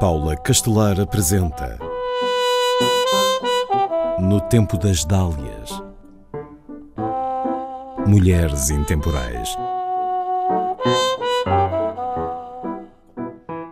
Paula Castelar apresenta No Tempo das Dálias Mulheres Intemporais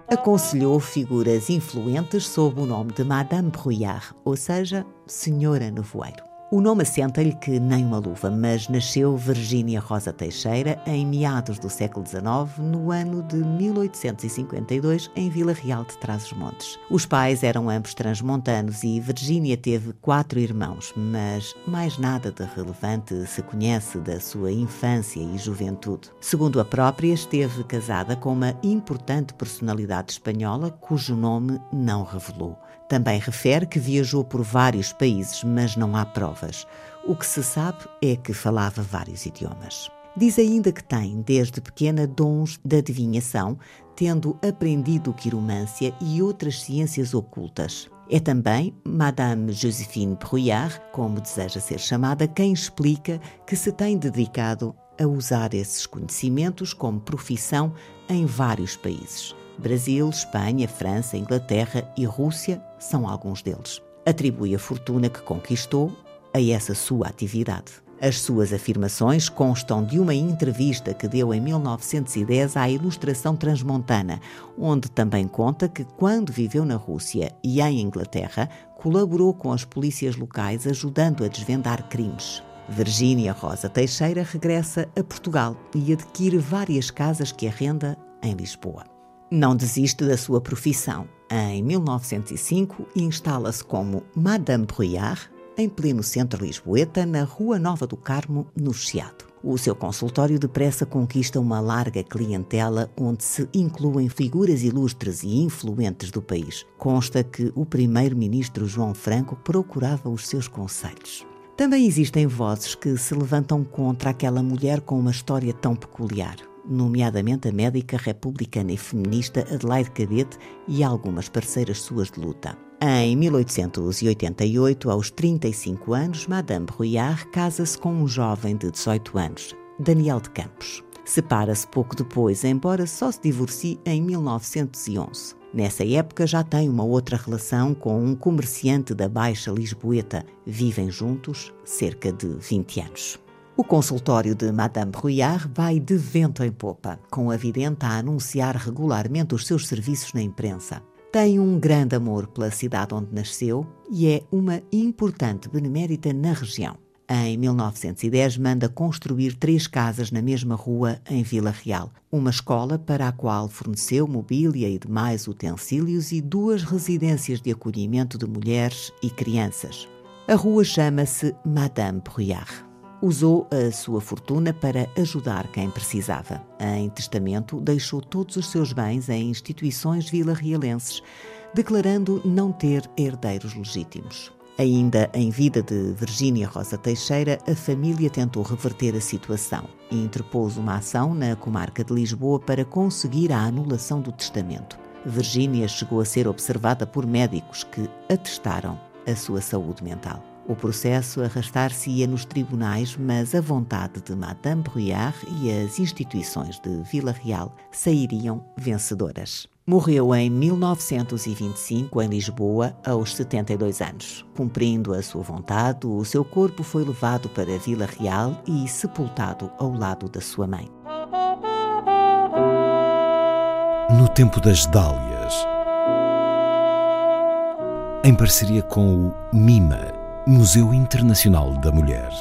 Aconselhou figuras influentes sob o nome de Madame Brouillard, ou seja, Senhora Nevoeiro. O nome assenta-lhe que nem uma luva, mas nasceu Virgínia Rosa Teixeira em meados do século XIX, no ano de 1852, em Vila Real de Trás-os-Montes. Os pais eram ambos transmontanos e Virgínia teve quatro irmãos, mas mais nada de relevante se conhece da sua infância e juventude. Segundo a própria, esteve casada com uma importante personalidade espanhola cujo nome não revelou. Também refere que viajou por vários países, mas não há provas. O que se sabe é que falava vários idiomas. Diz ainda que tem, desde pequena, dons de adivinhação, tendo aprendido quiromância e outras ciências ocultas. É também Madame Josephine Brouillard, como deseja ser chamada, quem explica que se tem dedicado a usar esses conhecimentos como profissão em vários países. Brasil, Espanha, França, Inglaterra e Rússia são alguns deles. Atribui a fortuna que conquistou a essa sua atividade. As suas afirmações constam de uma entrevista que deu em 1910 à Ilustração Transmontana, onde também conta que, quando viveu na Rússia e em Inglaterra, colaborou com as polícias locais ajudando a desvendar crimes. Virgínia Rosa Teixeira regressa a Portugal e adquire várias casas que arrenda em Lisboa. Não desiste da sua profissão. Em 1905, instala-se como Madame Brouillard, em pleno centro lisboeta, na Rua Nova do Carmo, no Chiado. O seu consultório depressa conquista uma larga clientela onde se incluem figuras ilustres e influentes do país. Consta que o primeiro-ministro João Franco procurava os seus conselhos. Também existem vozes que se levantam contra aquela mulher com uma história tão peculiar nomeadamente a médica republicana e feminista Adelaide Cadete e algumas parceiras suas de luta. Em 1888, aos 35 anos, Madame Brouillard casa-se com um jovem de 18 anos, Daniel de Campos. Separa-se pouco depois, embora só se divorcie em 1911. Nessa época já tem uma outra relação com um comerciante da Baixa Lisboeta. Vivem juntos cerca de 20 anos. O consultório de Madame Rouillard vai de vento em popa, com a vidente a anunciar regularmente os seus serviços na imprensa. Tem um grande amor pela cidade onde nasceu e é uma importante benemérita na região. Em 1910, manda construir três casas na mesma rua, em Vila Real, uma escola para a qual forneceu mobília e demais utensílios e duas residências de acolhimento de mulheres e crianças. A rua chama-se Madame Bruyard usou a sua fortuna para ajudar quem precisava. Em testamento, deixou todos os seus bens em instituições vila-realenses, declarando não ter herdeiros legítimos. Ainda em vida de Virgínia Rosa Teixeira, a família tentou reverter a situação e interpôs uma ação na comarca de Lisboa para conseguir a anulação do testamento. Virgínia chegou a ser observada por médicos que atestaram a sua saúde mental. O processo arrastar-se-ia nos tribunais, mas a vontade de Madame Bruyard e as instituições de Vila Real sairiam vencedoras. Morreu em 1925 em Lisboa, aos 72 anos. Cumprindo a sua vontade, o seu corpo foi levado para Vila Real e sepultado ao lado da sua mãe. No tempo das Dálias, em parceria com o MIMA Museu Internacional da Mulher.